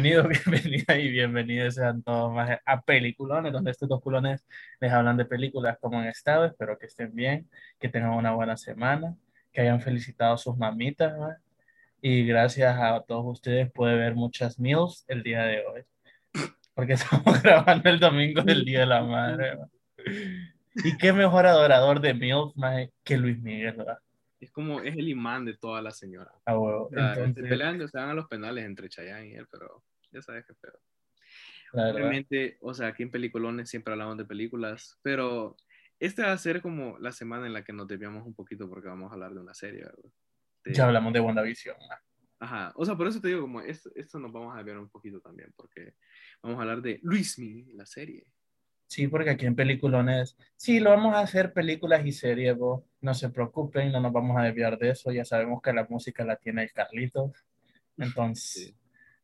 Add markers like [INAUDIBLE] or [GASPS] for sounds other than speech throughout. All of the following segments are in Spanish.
Bienvenido, [LAUGHS] bienvenida y bienvenidos sean todos más a Peliculones, donde estos dos culones les hablan de películas como han estado. Espero que estén bien, que tengan una buena semana, que hayan felicitado a sus mamitas. ¿no? Y gracias a todos ustedes puede ver muchas meals el día de hoy. Porque [LAUGHS] estamos grabando el domingo del Día de la Madre. ¿no? Y qué mejor adorador de meals más que Luis Miguel, ¿verdad? Es como, es el imán de todas las señoras. Ah, huevo. O sea, Entonces, se pelean, se van a los penales entre Chayanne y él, pero ya sabes qué pedo. la. Obviamente, o sea, aquí en Peliculones siempre hablamos de películas, pero esta va a ser como la semana en la que nos desviamos un poquito porque vamos a hablar de una serie, ¿verdad? De- Ya hablamos de WandaVision. Ajá, o sea, por eso te digo, como esto, esto nos vamos a desviar un poquito también, porque vamos a hablar de Luismi, la serie. Sí, porque aquí en Peliculones, sí, lo vamos a hacer películas y series, vos. No se preocupen, no nos vamos a desviar de eso. Ya sabemos que la música la tiene el Carlitos. Entonces, Sí.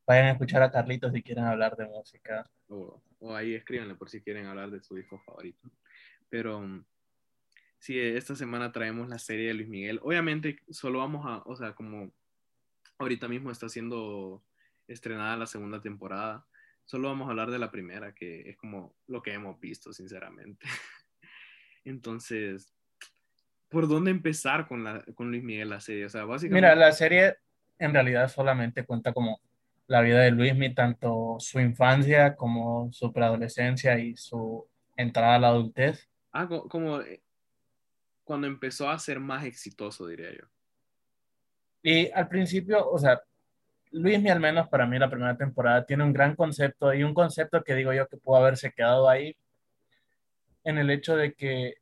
vayan a escuchar a Carlitos si quieren hablar de música. O, o ahí escríbanle por si quieren hablar de su disco favorito. Pero sí, esta semana traemos la serie de Luis Miguel. Obviamente, solo vamos a, o sea, como ahorita mismo está siendo estrenada la segunda temporada, solo vamos a hablar de la primera, que es como lo que hemos visto, sinceramente. [LAUGHS] Entonces, ¿por dónde empezar con, la, con Luis Miguel la serie? O sea, básicamente... Mira, la serie en realidad solamente cuenta como la vida de Luismi, tanto su infancia como su preadolescencia y su entrada a la adultez. Ah, co- como, eh, cuando empezó a ser más exitoso, diría yo. Y al principio, o sea, Luismi, al menos para mí, la primera temporada, tiene un gran concepto y un concepto que digo yo que pudo haberse quedado ahí en el hecho de que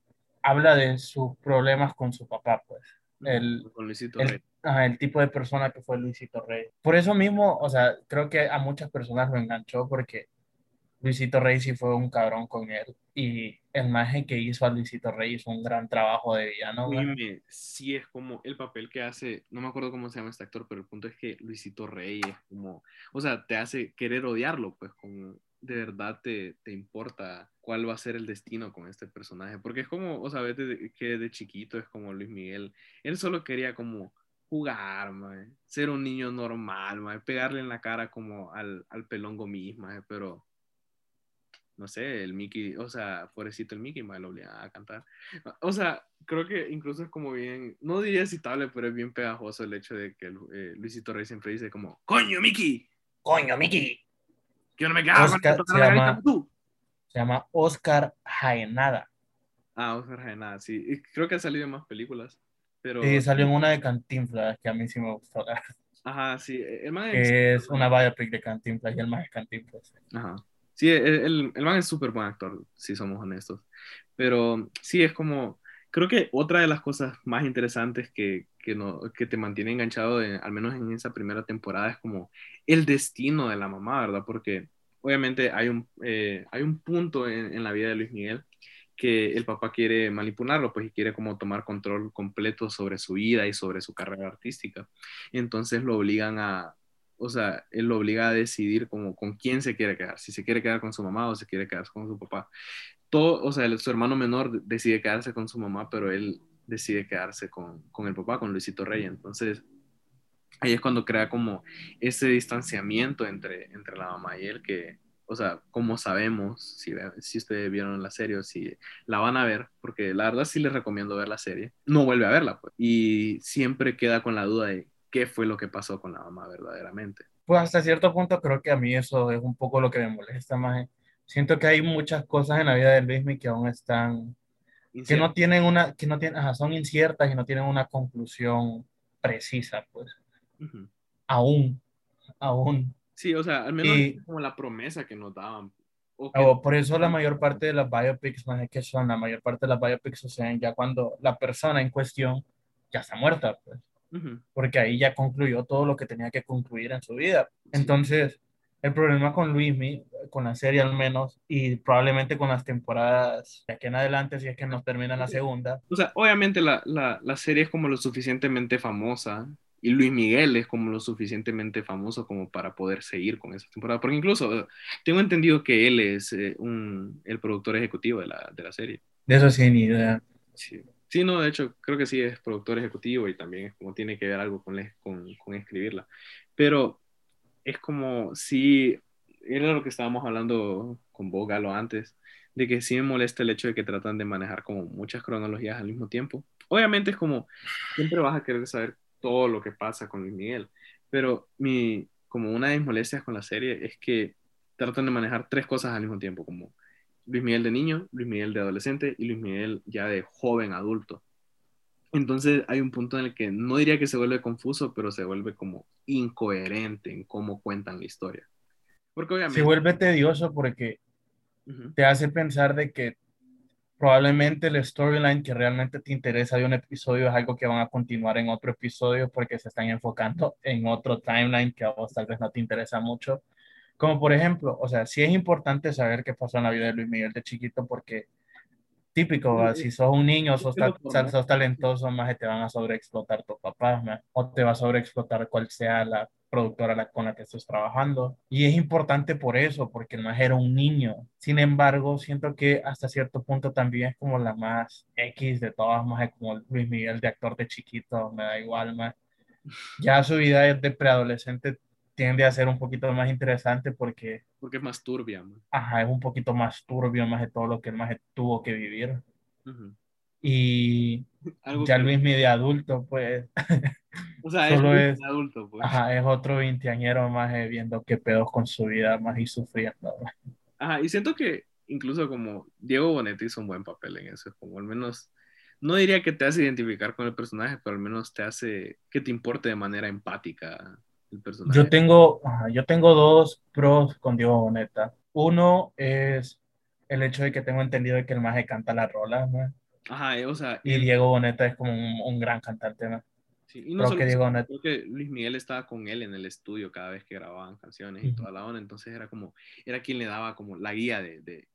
habla de sus problemas con su papá, pues. El, con Luisito el, Rey. ajá, el tipo de persona que fue Luisito Rey. Por eso mismo, o sea, creo que a muchas personas lo enganchó porque Luisito Rey sí fue un cabrón con él y el maje que hizo a Luisito Rey hizo un gran trabajo de villano. Dime, sí es como el papel que hace, no me acuerdo cómo se llama este actor, pero el punto es que Luisito Rey es como, o sea, te hace querer odiarlo, pues como de verdad te, te importa cuál va a ser el destino con este personaje, porque es como, o sea, ves de- que de chiquito es como Luis Miguel, él solo quería como jugar, mae, ser un niño normal, mae, pegarle en la cara como al, al pelón gomis, mae, pero no sé, el Mickey, o sea, pobrecito el Mickey, mae, lo obligaba a cantar. O sea, creo que incluso es como bien, no diría citable, pero es bien pegajoso el hecho de que eh, Luisito Rey siempre dice como, coño, Mickey, Coño, Mickey. que yo no me quedaba con Oscar esto, se la llama- garita tú. Se llama Oscar Jaenada. Ah, Oscar Jaenada, sí. Y creo que ha salido en más películas, pero... Sí, salió en una de Cantinflas que a mí sí me gustó. Ajá, sí. El man que es una biopic de Cantinflas y el más es Cantinflas. Ajá. Sí, el, el, man es súper buen actor, si somos honestos. Pero sí, es como, creo que otra de las cosas más interesantes que, que, no, que te mantiene enganchado, en- al menos en esa primera temporada, es como el destino de la mamá, ¿verdad? Porque obviamente hay un, eh, hay un punto en, en la vida de Luis Miguel que el papá quiere manipularlo, pues, y quiere como tomar control completo sobre su vida y sobre su carrera artística. Entonces lo obligan a, o sea, él lo obliga a decidir como con quién se quiere quedar, si se quiere quedar con su mamá o se quiere quedar con su papá. Todo, o sea, su hermano menor decide quedarse con su mamá, pero él decide quedarse con, con el papá, con Luisito Rey. Entonces, ahí es cuando crea como ese distanciamiento entre, entre la mamá y él, que, o sea, como sabemos, si, si ustedes vieron la serie o si la van a ver, porque la verdad sí les recomiendo ver la serie, no vuelve a verla, pues, y siempre queda con la duda de qué fue lo que pasó con la mamá verdaderamente. Pues hasta cierto punto creo que a mí eso es un poco lo que me molesta más. Siento que hay muchas cosas en la vida de Luismi que aún están, que no tienen una, que no tienen, ajá, son inciertas y no tienen una conclusión precisa, pues. Ujú. Aún, aún. Sí, o sea, al menos Y- como la promesa que nos daban. O que- O por eso la mayor parte de las biopics, más que son, la mayor parte de las biopics suceden ya cuando la persona en cuestión ya está muerta, pues. Porque ahí ya concluyó todo lo que tenía que concluir en su vida. Sí. Entonces, el problema con Luismi, con la serie al menos, y probablemente con las temporadas de aquí en adelante, si es que nos termina la segunda, O sea, obviamente la, la, la serie es como lo suficientemente famosa y Luis Miguel es como lo suficientemente famoso como para poder seguir con esa temporada. Porque incluso eh, tengo entendido que él es eh, un, el productor ejecutivo de la, de la serie. de eso sí, ni idea. Sí. Sí, no, de hecho, creo que sí es productor ejecutivo y también es como tiene que ver algo con, escribirla. Pero es como si, era lo que estábamos hablando con vos, Galo, antes, de que sí me molesta el hecho de que tratan de manejar como muchas cronologías al mismo tiempo. Obviamente es como, siempre vas a querer saber todo lo que pasa con Luis Miguel, pero mi, como una de mis molestias con la serie es que tratan de manejar tres cosas al mismo tiempo, como Luis Miguel de niño, Luis Miguel de adolescente y Luis Miguel ya de joven adulto. Entonces hay un punto en el que no diría que se vuelve confuso, pero se vuelve como incoherente en cómo cuentan la historia. Porque obviamente... Se vuelve tedioso porque te hace pensar de que probablemente el storyline que realmente te interesa de un episodio es algo que van a continuar en otro episodio porque se están enfocando en otro timeline que a vos tal vez no te interesa mucho. Como por ejemplo, o sea, sí es importante saber qué pasó en la vida de Luis Miguel de chiquito porque típico, si sos un niño, sos, sos talentoso, más te van a sobreexplotar tus papás, o te va a sobreexplotar cual sea la productora con la que estés trabajando. Y es importante por eso, porque el más era un niño. Sin embargo, siento que hasta cierto punto también es como la más X de todas, más como Luis Miguel de actor de chiquito, me da igual, más. Ya su vida de preadolescente tiende a ser un poquito más interesante porque... Porque es más turbia. Ajá, es un poquito más turbio, más de todo lo que él más tuvo que vivir. Y [LAUGHS] ya Luis Miguel adulto, pues... [LAUGHS] O sea, solo es, adulto, pues. Ajá, es otro veinteañero más eh, viendo qué pedos con su vida más y sufriendo. Ajá, y siento que incluso como Diego Bonetti hizo un buen papel en eso, como al menos, no diría que te hace identificar con el personaje, pero al menos te hace que te importe de manera empática el personaje. Yo tengo, yo tengo dos pros con Diego Boneta. Uno es el hecho de que tengo entendido que el maje canta las rolas, ¿no? Ajá, o sea... Y, Diego Boneta es como un, gran cantante, ¿no? y no solo que creo que Luis Miguel estaba con él en el estudio cada vez que grababan canciones y toda la onda, entonces era como, era quien le daba como la guía de, de,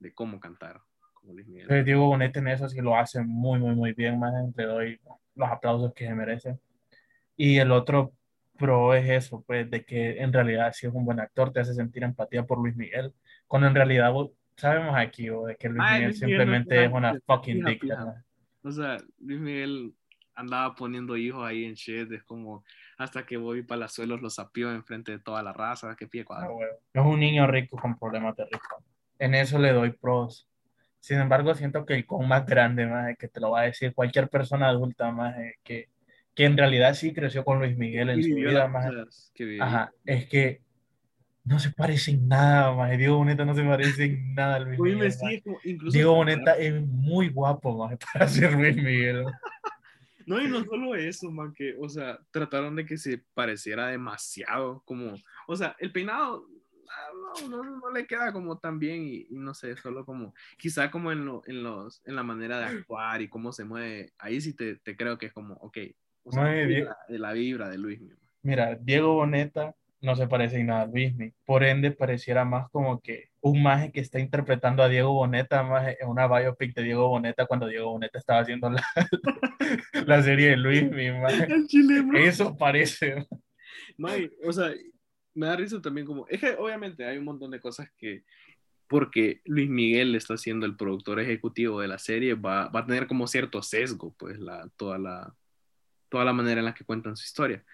de cómo cantar, como Luis Miguel. Diego Bonet en eso sí lo hace muy, muy, muy bien, más le doy los aplausos que se merece. Y el otro pro es eso, pues, de que en realidad si es un buen actor, te hace sentir empatía por Luis Miguel, cuando en realidad sabemos aquí, o de que Luis Miguel simplemente es una fucking dick. O sea, Luis Miguel andaba poniendo hijos ahí en shit, es como hasta que voy para suelos lo sapió enfrente de toda la raza, que pie cuadro. Ah, es un niño rico con problemas de rico. En eso le doy pros. Sin embargo, siento que el con más grande, más que te lo va a decir cualquier persona adulta, más que, que en realidad sí creció con Luis Miguel en su vida, más ajá, es que no se parece en nada, más Diego Boneta no se parece en nada a Luis Miguel. Diego Boneta es muy guapo, más [LAUGHS] para ser Luis Miguel. No, [LAUGHS] y no solo eso, man, que, o sea, trataron de que se pareciera demasiado, como, o sea, el peinado ah, no, no, no le queda como tan bien y, no sé, solo como, quizá como en, lo, en, los, en la manera de actuar y cómo se mueve, ahí sí te, te creo que es como, ok, o sea, de, la, vibra de Luis. Mira, Diego Boneta no se parece en nada a Luismi. Por ende, pareciera más como que un maje que está interpretando a Diego Boneta, más en una biopic de Diego Boneta cuando Diego Boneta estaba haciendo la, [LAUGHS] la serie de Luismi. Eso parece. o sea, me da risa también como, es que obviamente hay un montón de cosas que porque Luis Miguel está siendo el productor ejecutivo de la serie, va, va a tener como cierto sesgo, pues, la, toda, la, toda la manera en la que cuentan su historia.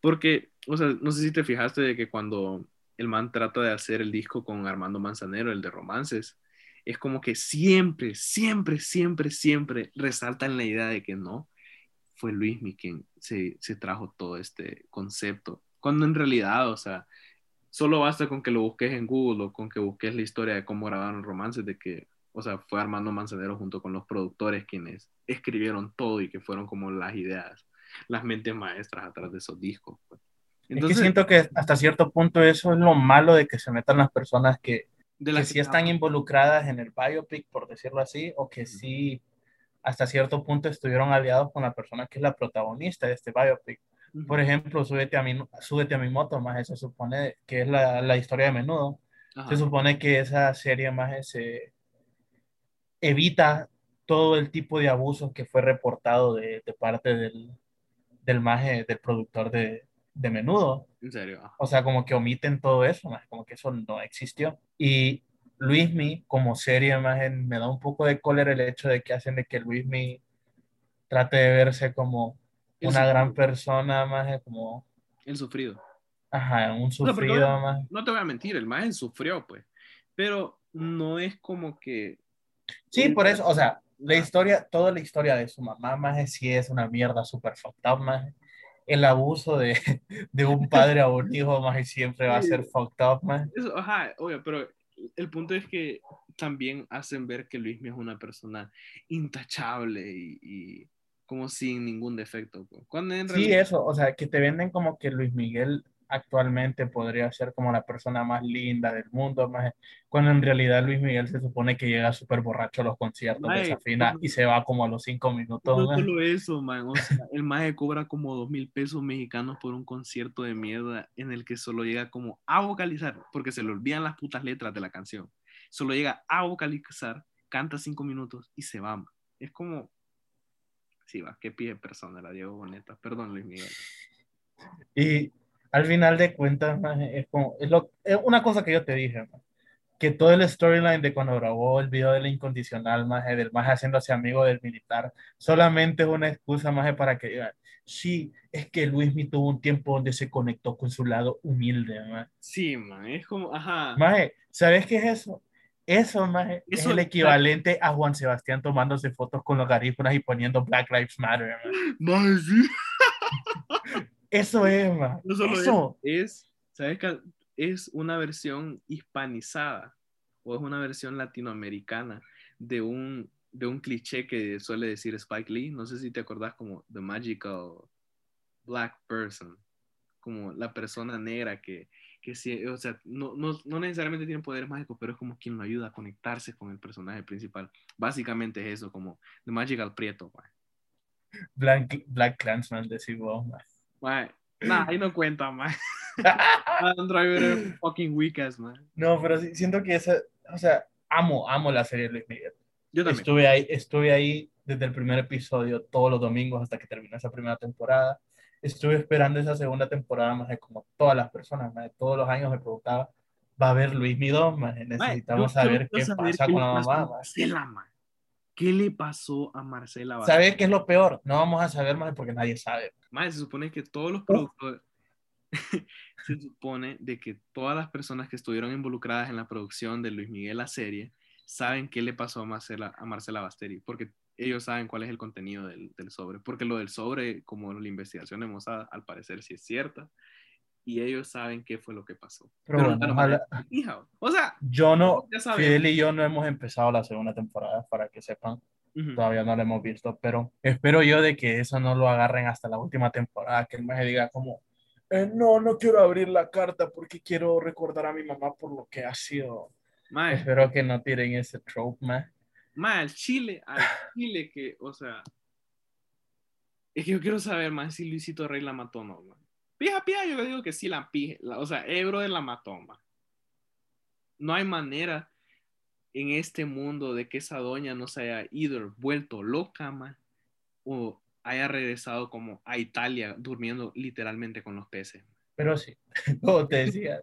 Porque, o sea, no sé si te fijaste de que cuando el man trata de hacer el disco con Armando Manzanero, el de romances, es como que siempre, siempre, siempre, siempre resaltan la idea de que no, fue Luismi quien se, se trajo todo este concepto. Cuando en realidad, o sea, solo basta con que lo busques en Google o con que busques la historia de cómo grabaron romances, de que, o sea, fue Armando Manzanero junto con los productores quienes escribieron todo y que fueron como las ideas las mentes maestras atrás de esos discos. Pues. Entonces, es que siento que hasta cierto punto eso es lo malo de que se metan las personas que, de las que, sí están involucradas en el biopic, por decirlo así, o que sí hasta cierto punto estuvieron aliados con la persona que es la protagonista de este biopic. Por ejemplo, súbete a, mi, súbete a mi moto, más eso supone que es la, la historia de menudo. Se supone que esa serie más se evita todo el tipo de abusos que fue reportado de, de parte del, del maje, del productor de, de Menudo. En serio. O sea, como que omiten todo eso, como que eso no existió. Y Luismi, como serie, más me da un poco de cólera el hecho de que hacen de que Luismi trate de verse como una gran persona, más como... El sufrido. Ajá, un sufrido, obviamente, más. no te voy a mentir, el maje sufrió, pues. Pero no es como que. Sí, por eso, o sea, la historia, toda la historia de su mamá, más sí es una mierda súper fucked up, más el abuso de, [LAUGHS] de un padre a un hijo, más siempre va a ser Sí, fucked up, más. Ajá, obvio, pero el punto es que también hacen ver que Luismi es una persona intachable y, y como sin ningún defecto. Cuando en Sí, realidad, eso, o sea, que te venden como que Luis Miguel actualmente podría ser como la persona más linda del mundo, más, cuando en realidad Luis Miguel se supone que llega súper borracho a los conciertos, mae, desafina y se va como a los cinco minutos, no solo eso, man, o sea, el maje cobra como dos mil pesos mexicanos por un concierto de mierda en el que solo llega como a vocalizar, porque se le olvidan las putas letras de la canción. Solo llega a vocalizar, canta cinco minutos y se va. man. Es como, sí, va, qué pie persona la Diego Boneta. Perdón, Luis Miguel. Y al final de cuentas, es como, es, lo, es una cosa que yo te dije, que todo el storyline de cuando grabó el video del incondicional, maje, del maje haciéndose amigo del militar, solamente es una excusa, maje, para que digan, sí, es que Luismi tuvo un tiempo donde se conectó con su lado humilde, maje. Sí, man, es como, ajá. Maje, ¿sabes qué es eso? Eso, maje, es el equivalente a Juan Sebastián tomándose fotos con los garífunas y poniendo Black Lives Matter, maje. [LAUGHS] Maje, sí. [LAUGHS] Eso es, maje. No solo Eso. es, ¿sabes qué? Es una versión hispanizada o es una versión latinoamericana de un, de un cliché que suele decir Spike Lee. No sé si te acordás como The Magical Black Person, como la persona negra que, que sí, o sea, no, no, no necesariamente tiene poderes mágicos, pero es como quien lo ayuda a conectarse con el personaje principal. Básicamente es eso, como The Magical Prieto. Black, Black Clansman, decís vos. Mae, Nah, ahí no cuenta, man. [LAUGHS] Adam Driver fucking weak ass, man. No, pero sí, siento que esa, o sea, amo, amo la serie de Luis Miguel. Yo también. Estuve ahí, estuve ahí desde el primer episodio todos los domingos hasta que terminó esa primera temporada. Estuve esperando esa segunda temporada más de como todas las personas, más de todos los años me preguntaba, ¿va a haber Luis Midón? Más necesitamos Mae, yo- yo saber qué saber pasa qué con la mamá. mae. ¿Qué le pasó a Marcela? Vázquez? ¿Sabes qué es lo peor? No vamos a saber más porque nadie sabe. Mae, se supone que todos los productores, [LAUGHS] se supone de que todas las personas que estuvieron involucradas en la producción de Luis Miguel la serie saben qué le pasó a Marcela, a Marcela Basteri, porque ellos saben cuál es el contenido del, del sobre, porque lo del sobre, como la investigación de Mossad, al parecer sí es cierta, y ellos saben qué fue lo que pasó. Pero bueno, nunca lo ojalá- o sea, Yo no. Fidel y yo no hemos empezado la segunda temporada, para que sepan. Ujú. todavía no lo hemos visto, pero espero yo de que eso no lo agarren hasta la última temporada, que el maje diga como, "Eh, no, no quiero abrir la carta porque quiero recordar a mi mamá por lo que ha sido. Mae, Espero que no tiren ese trope, más. mae, al Chile, al Chile que, o sea, es que yo quiero saber más si Luisito Rey la mató o no, man. Pija, pija, yo digo que sí la pije, la- o sea, Ebro de la mató, man. No hay manera en este mundo de que esa doña no se haya ido, vuelto loca, man, o haya regresado como a Italia durmiendo literalmente con los peces. Pero sí, [LAUGHS] como te decía,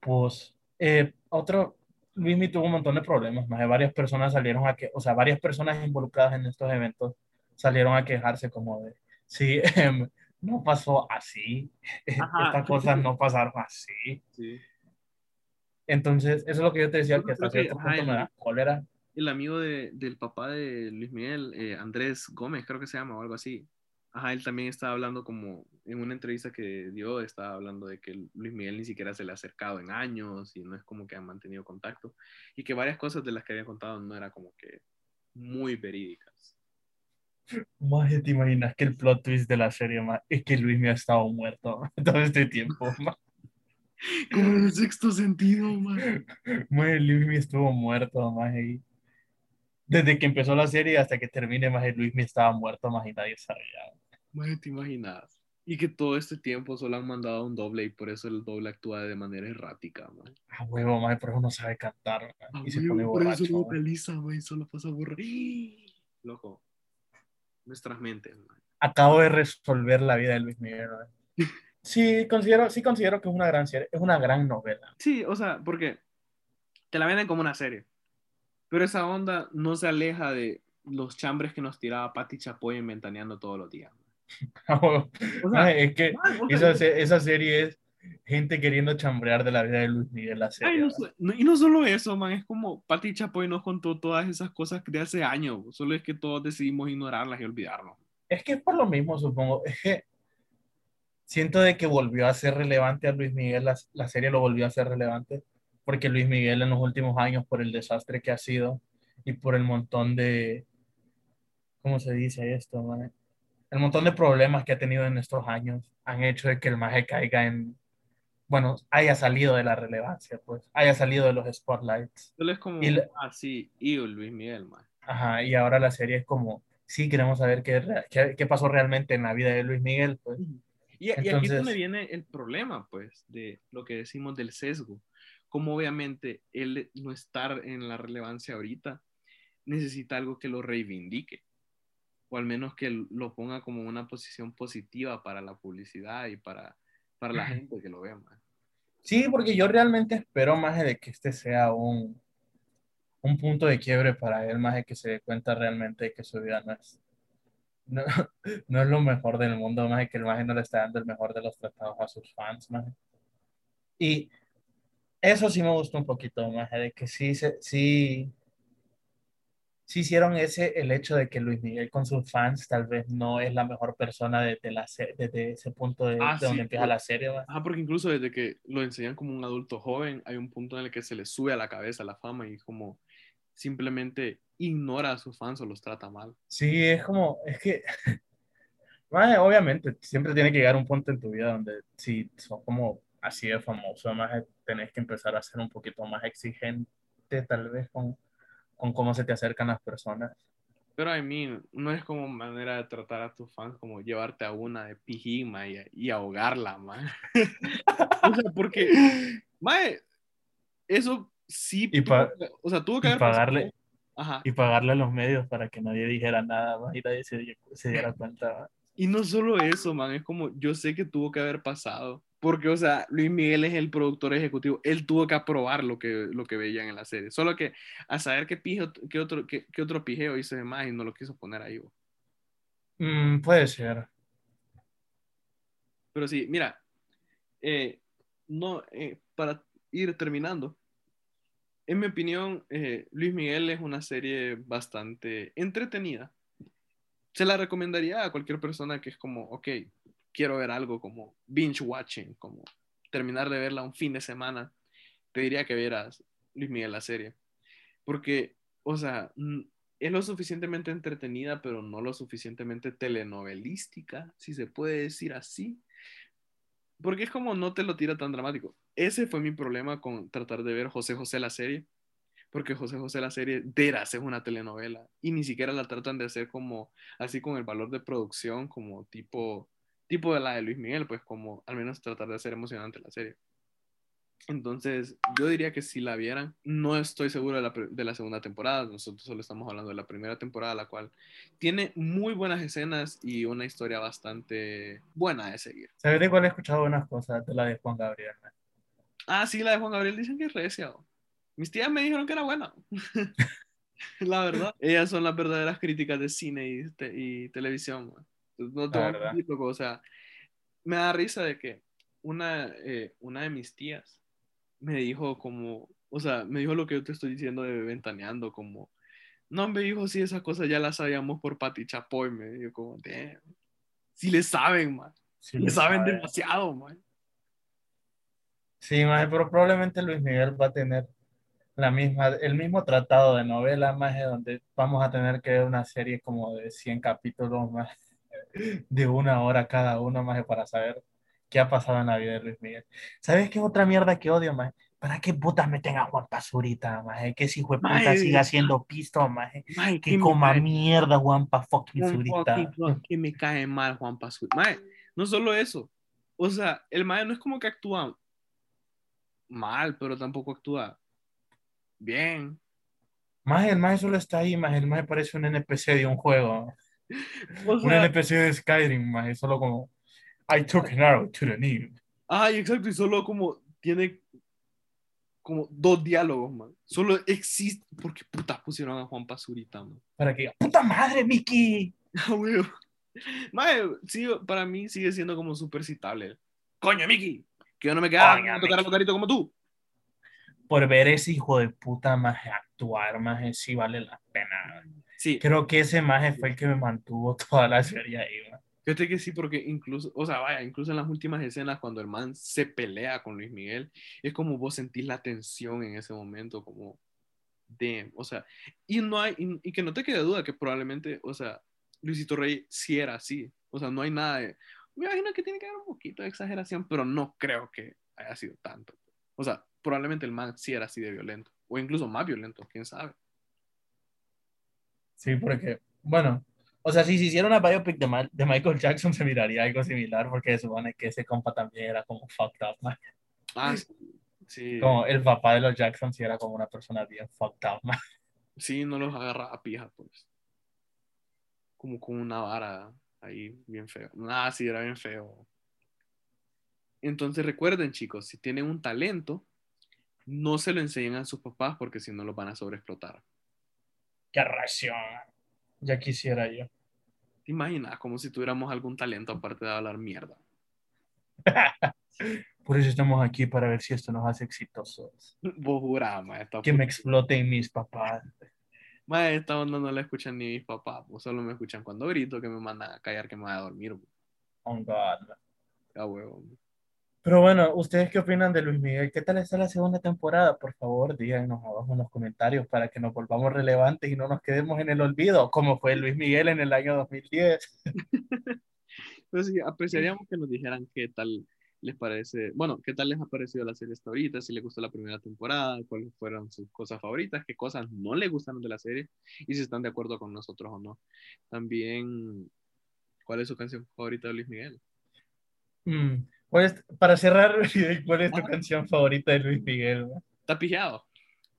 pues eh, otro, Luismi tuvo un montón de problemas, más de varias personas salieron a que, o sea, varias personas involucradas en estos eventos salieron a quejarse como de, sí, [LAUGHS] em, no pasó así, [LAUGHS] Ajá. estas cosas no pasaron así. Sí. Entonces, eso es lo que yo te decía, Yo que hasta que, cierto punto me da cólera. el amigo de- del papá de Luis Miguel, eh, Andrés Gómez, creo que se llama, o algo así. Ajá, él también estaba hablando como en una entrevista que dio, estaba hablando de que Luis Miguel ni siquiera se le ha acercado en años y no es como que han mantenido contacto y que varias cosas de las que había contado no era como que muy verídicas. Más te imaginas que el plot twist de la serie más es que Luis me ha estado muerto [LAUGHS] todo este tiempo. Más, Como en el sexto sentido, man. Luis me estuvo muerto, y desde que empezó la serie hasta que termine, más Luis me estaba muerto, más y nadie sabía. Man, te imaginas. Y que todo este tiempo solo han mandado un doble y por eso el doble actúa de manera errática, man. A huevo, más por eso no sabe cantar ma, y se güey, pone por eso borracho. no ma. vocaliza, man, solo pasa borra. [GASPS] Loco, nuestras mentes, man. Acabo de resolver la vida de Luis Miguel. ma. [LAUGHS] Sí, considero, sí considero que es una gran serie, es una gran novela. Sí, o sea, porque te la venden como una serie. Pero esa onda no se aleja de los chambres que nos tiraba Patti Chapoy inventaneando todos los días. [LAUGHS] O sea, es que esa, esa serie es gente queriendo chambrear de la vida de Luis Miguel la Ay, serie. no ¿verdad? so- no- y no solo eso, man, es como Pati Chapoy nos contó todas esas cosas de hace años, solo es que todos decidimos ignorarlas y olvidarnos. Es que es por lo mismo, supongo. Es que siento de que volvió a ser relevante a Luis Miguel, la, la serie lo volvió a ser relevante, porque Luis Miguel en los últimos años, por el desastre que ha sido y por el montón de, ¿cómo se dice esto, man? El montón de problemas que ha tenido en estos años han hecho de que el maje caiga en, bueno, haya salido de la relevancia, pues, haya salido de los spotlights. Es como, Y le- ah, sí, y Luis Miguel, man. Ajá, y ahora la serie es como, sí, queremos saber qué, qué, qué pasó realmente en la vida de Luis Miguel, pues. Y, y aquí es Entonces- donde viene el problema, pues, de lo que decimos del sesgo. Como obviamente él no estar en la relevancia ahorita, necesita algo que lo reivindique, o al menos que lo ponga como una posición positiva para la publicidad y para, para la gente que lo vea, man. Sí, porque yo realmente espero más de que este sea un, un punto de quiebre para él, más de que se dé cuenta realmente de que su vida no es, no, [LAUGHS] no es lo mejor del mundo, más de que el maje no le está dando el mejor de los tratados a sus fans, maje. Y eso sí me gustó un poquito, más de que sí, sí, sí hicieron ese, el hecho de que Luis Miguel con sus fans tal vez no es la mejor persona desde, la, desde ese punto de, Ah, de sí, donde empieza por- la serie, maje. Ajá, porque incluso desde que lo enseñan como un adulto joven, hay un punto en el que se le sube a la cabeza la fama y como simplemente ignora a sus fans o los trata mal. Sí, es como, es que, [LAUGHS] obviamente, siempre tiene que llegar un punto en tu vida donde si sos como así de famoso, más tenés que empezar a ser un poquito más exigente, tal vez, con, con cómo se te acercan las personas. Pero I mean, no es como manera de tratar a tus fans como llevarte a una de pijima y, y ahogarla, man. [LAUGHS] o sea, porque, mae, eso sí, Y tuvo o sea, tuvo que haber pagarle. Ajá. Y pagarle a los medios para que nadie dijera nada más y nadie se, se diera cuenta. Y no solo eso, man, es como, yo sé que tuvo que haber pasado. Porque, o sea, Luis Miguel es el productor ejecutivo. Él tuvo que aprobar lo que, lo que veían en la serie. Solo que a saber qué, pijo, qué, otro, qué, qué otro pijeo hizo de más y no lo quiso poner ahí. Mm, puede ser. Pero sí, mira, eh, no, eh, para ir terminando, en mi opinión, eh, Luis Miguel es una serie bastante entretenida. Se la recomendaría a cualquier persona que es como, ok, quiero ver algo como binge watching, como terminar de verla un fin de semana. Te diría que vieras Luis Miguel la serie. Porque, o sea, es lo suficientemente entretenida, pero no lo suficientemente telenovelística, si se puede decir así. Porque es como no te lo tira tan dramático. Ese fue mi problema con tratar de ver José José la serie. Porque José José la serie, deras, es una telenovela. Y ni siquiera la tratan de hacer como, así con el valor de producción, como tipo, tipo de la de Luis Miguel, pues como al menos tratar de hacer emocionante la serie. Entonces, yo diría que si la vieran, no estoy seguro de la, de la segunda temporada. Nosotros solo estamos hablando de la primera temporada, la cual tiene muy buenas escenas y una historia bastante buena de seguir. ¿Sabes de cuál he escuchado buenas cosas? De la de Juan Gabriel. Ah, sí, la de Juan Gabriel dicen que es recia. ¿o? Mis tías me dijeron que era buena. [LAUGHS] la verdad. Ellas son las verdaderas críticas de cine y, te- y televisión. man. No loco, O sea, me da risa de que una, eh, una de mis tías me dijo como, o sea, me dijo lo que yo te estoy diciendo de ventaneando, como, no, me dijo, sí, esas cosas ya las sabíamos por Pati Chapoy. Me dijo como, damn. Sí le saben, man. Sí, le saben sabe. demasiado, man. Sí, maje, pero probablemente Luis Miguel va a tener la misma, el mismo tratado de novela, más donde vamos a tener que ver una serie como de 100 capítulos más [LAUGHS] de una hora cada uno, más para saber qué ha pasado en la vida de Luis Miguel. ¿Sabes qué otra mierda que odio, más? ¿Para qué putas meten a Juan Pazurita, más? Que si de puta Maje. siga haciendo pisto, más. Mae, Que me coma cae- mierda Juan fucking Juan Zurita. Juan, que me cae mal Juan Pazurita. Mae, no solo eso. O sea, el mae no es como que actúa mal, pero tampoco actúa bien. Más el más solo está ahí, más el más parece un NPC de un juego. [LAUGHS] O Un NPC de Skyrim, más solo como I took an arrow to the knee. ay, exacto, y solo como tiene como dos diálogos, man. Solo existe, porque puta pusieron a Juan Pazurita, man. Para que diga, puta madre, Mickey. [LAUGHS] Ah. Mae, sí, para mí sigue siendo como súper citable. Coño, Miki, Que yo no me quedaba a tocar los garitos como tú. Por ver ese hijo de puta más actuar, más sí vale la pena. Sí, Creo que ese maje fue el que me mantuvo [LAUGHS] toda la serie ahí, man. fíjate que sí, porque incluso, o sea, vaya, incluso en las últimas escenas cuando el man se pelea con Luis Miguel, es como vos sentís la tensión en ese momento, como, damn, o sea, y no hay, y, y que no te quede duda que probablemente, o sea, Luisito Rey sí era así, o sea, no hay nada de, me imagino que tiene que haber un poquito de exageración, pero no creo que haya sido tanto. O sea, probablemente el man sí era así de violento, o incluso más violento, quién sabe. Sí, porque, bueno, o sea, si se hiciera una biopic de, Ma- de Michael Jackson [LAUGHS] se miraría algo similar, porque se supone que ese compa también era como fucked up, man. Ah, sí, sí, Como el papá de los Jackson sí era como una persona bien fucked up, man. sí, no los agarra a pija, pues. Como con una vara ahí, bien feo. Ah, sí, era bien feo. Entonces recuerden, chicos, si tienen un talento, no se lo enseñen a sus papás porque si no los van a sobreexplotar. Qué reacción. Ya quisiera yo. ¿Te imaginas? Como si tuviéramos algún talento aparte de hablar mierda. [LAUGHS] Por eso estamos aquí para ver si esto nos hace exitosos. Vos jurás, Que me exploten mis papás. ma, esta onda no la escuchan ni mis papás, solo me escuchan cuando grito que me mandan a callar que me voy a dormir. Oh, God. A huevo. Pero bueno, ¿ustedes qué opinan de Luis Miguel? ¿Qué tal está la segunda temporada? Por favor, díganos abajo en los comentarios para que nos volvamos relevantes y no nos quedemos en el olvido, como fue Luis Miguel en el año 2010. [LAUGHS] Pero sí, apreciaríamos que nos dijeran qué tal les parece, bueno, qué tal les ha parecido la serie hasta ahorita, si les gustó la primera temporada, cuáles fueron sus cosas favoritas, qué cosas no les gustaron de la serie y si están de acuerdo con nosotros o no. También, ¿cuál es su canción favorita de Luis Miguel? Mm, ¿cuál es- para cerrar, [LAUGHS] ¿cuál es tu Ah. canción favorita de Luis Miguel? man? Está pijado,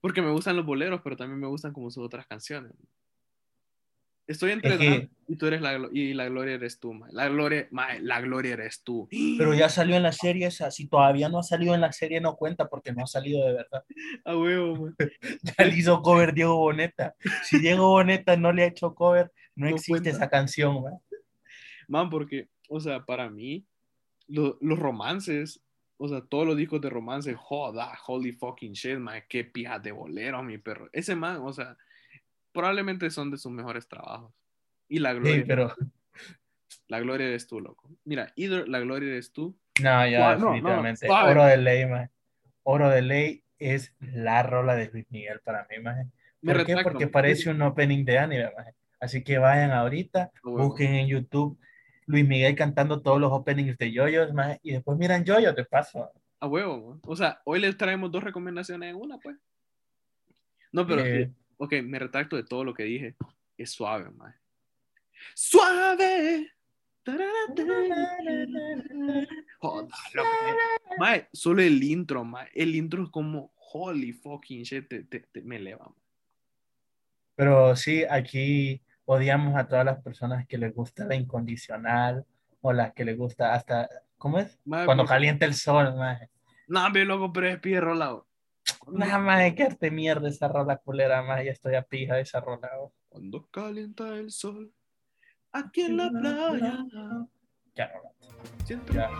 porque me gustan los boleros, pero también me gustan como sus otras canciones. Estoy entre Es que- y tú eres la, y la gloria eres tú. La gloria, la gloria eres tú. Pero ya [GASPS] salió en la serie esa. Si todavía no ha salido en la serie, no cuenta porque no ha salido de verdad. A huevo. [LAUGHS] Ya le hizo cover Diego Boneta. Si Diego Boneta no le ha hecho cover, no, No existe cuenta. esa canción. man. Man, porque, o sea, para mí, lo- los romances, o sea, todos los discos de romance, joda, holy fucking shit, man, qué pija de bolero, mi perro. Ese man, o sea, probablemente son de sus mejores trabajos. Y la gloria, Sí, pero la gloria eres tú, loco. Mira, either la gloria eres tú. no, ya No, no, no, definitivamente. Oro de ley, man. Oro de ley es la rola de Luis Miguel para mí, man. Me ¿Por qué? retracto, Porque man. parece un opening de anime, man. Así que vayan ahorita, busquen en YouTube Luis Miguel cantando todos los openings de Yoyos, man, y después miran Yoyos de paso. A huevo. O sea, hoy les traemos dos recomendaciones en una, pues. No, pero, Eh, ok, me retracto de todo lo que dije. Es suave, man. ¡Suave! Loco. Mae, solo el intro, mae. El intro es como holy fucking shit, te, te- te- me eleva. mae. Pero sí, aquí odiamos a todas las personas que les gusta la incondicional o las que les gusta hasta, ¿cómo es? Mae, Cuando porque- calienta el sol, man. No, ve loco, pero es pie rolado. Nada más que arte mierda esa rola culera, más ya estoy a pija de esa rola. oh. Cuando calienta el sol, aquí en la playa, Ya, rola. siempre ya.